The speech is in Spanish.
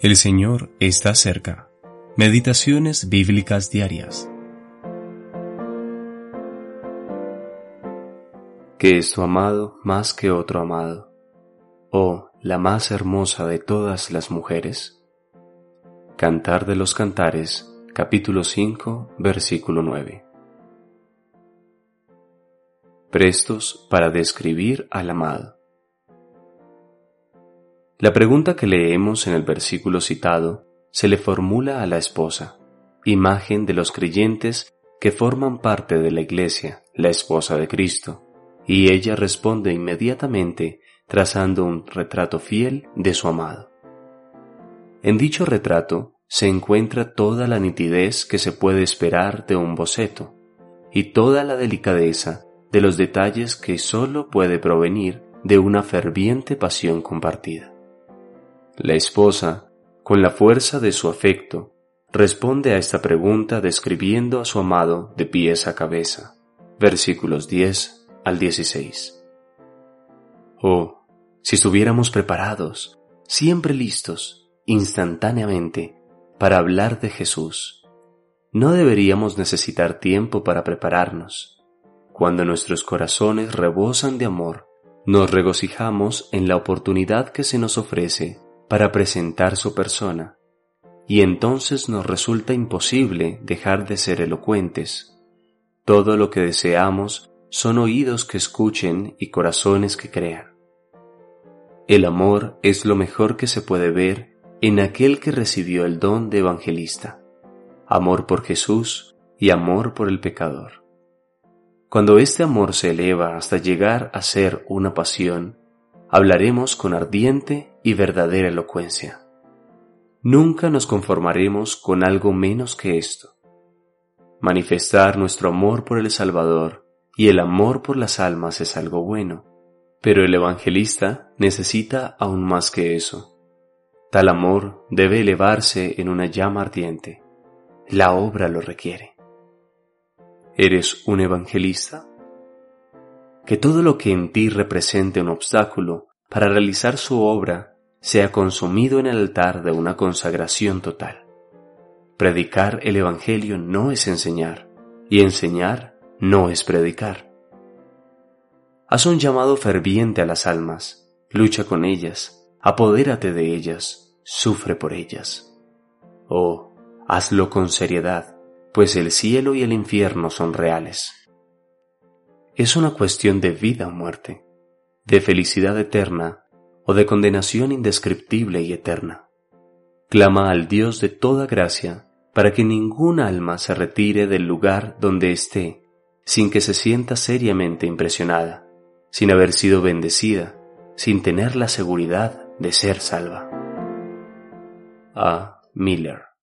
El Señor está cerca. Meditaciones bíblicas diarias. Que es tu amado más que otro amado, oh la más hermosa de todas las mujeres. Cantar de los Cantares, capítulo 5, versículo 9. Prestos para describir al amado. La pregunta que leemos en el versículo citado se le formula a la esposa, imagen de los creyentes que forman parte de la iglesia, la esposa de Cristo, y ella responde inmediatamente trazando un retrato fiel de su amado. En dicho retrato se encuentra toda la nitidez que se puede esperar de un boceto y toda la delicadeza de los detalles que sólo puede provenir de una ferviente pasión compartida. La esposa, con la fuerza de su afecto, responde a esta pregunta describiendo a su amado de pies a cabeza. Versículos 10 al 16. Oh, si estuviéramos preparados, siempre listos, instantáneamente, para hablar de Jesús, no deberíamos necesitar tiempo para prepararnos. Cuando nuestros corazones rebosan de amor, nos regocijamos en la oportunidad que se nos ofrece para presentar su persona, y entonces nos resulta imposible dejar de ser elocuentes. Todo lo que deseamos son oídos que escuchen y corazones que crean. El amor es lo mejor que se puede ver en aquel que recibió el don de evangelista, amor por Jesús y amor por el pecador. Cuando este amor se eleva hasta llegar a ser una pasión, hablaremos con ardiente y verdadera elocuencia. Nunca nos conformaremos con algo menos que esto. Manifestar nuestro amor por el Salvador y el amor por las almas es algo bueno, pero el evangelista necesita aún más que eso. Tal amor debe elevarse en una llama ardiente. La obra lo requiere. ¿Eres un evangelista? Que todo lo que en ti represente un obstáculo para realizar su obra sea consumido en el altar de una consagración total. Predicar el Evangelio no es enseñar, y enseñar no es predicar. Haz un llamado ferviente a las almas, lucha con ellas, apodérate de ellas, sufre por ellas. Oh, hazlo con seriedad, pues el cielo y el infierno son reales es una cuestión de vida o muerte, de felicidad eterna o de condenación indescriptible y eterna. Clama al Dios de toda gracia para que ninguna alma se retire del lugar donde esté sin que se sienta seriamente impresionada, sin haber sido bendecida, sin tener la seguridad de ser salva. A. Miller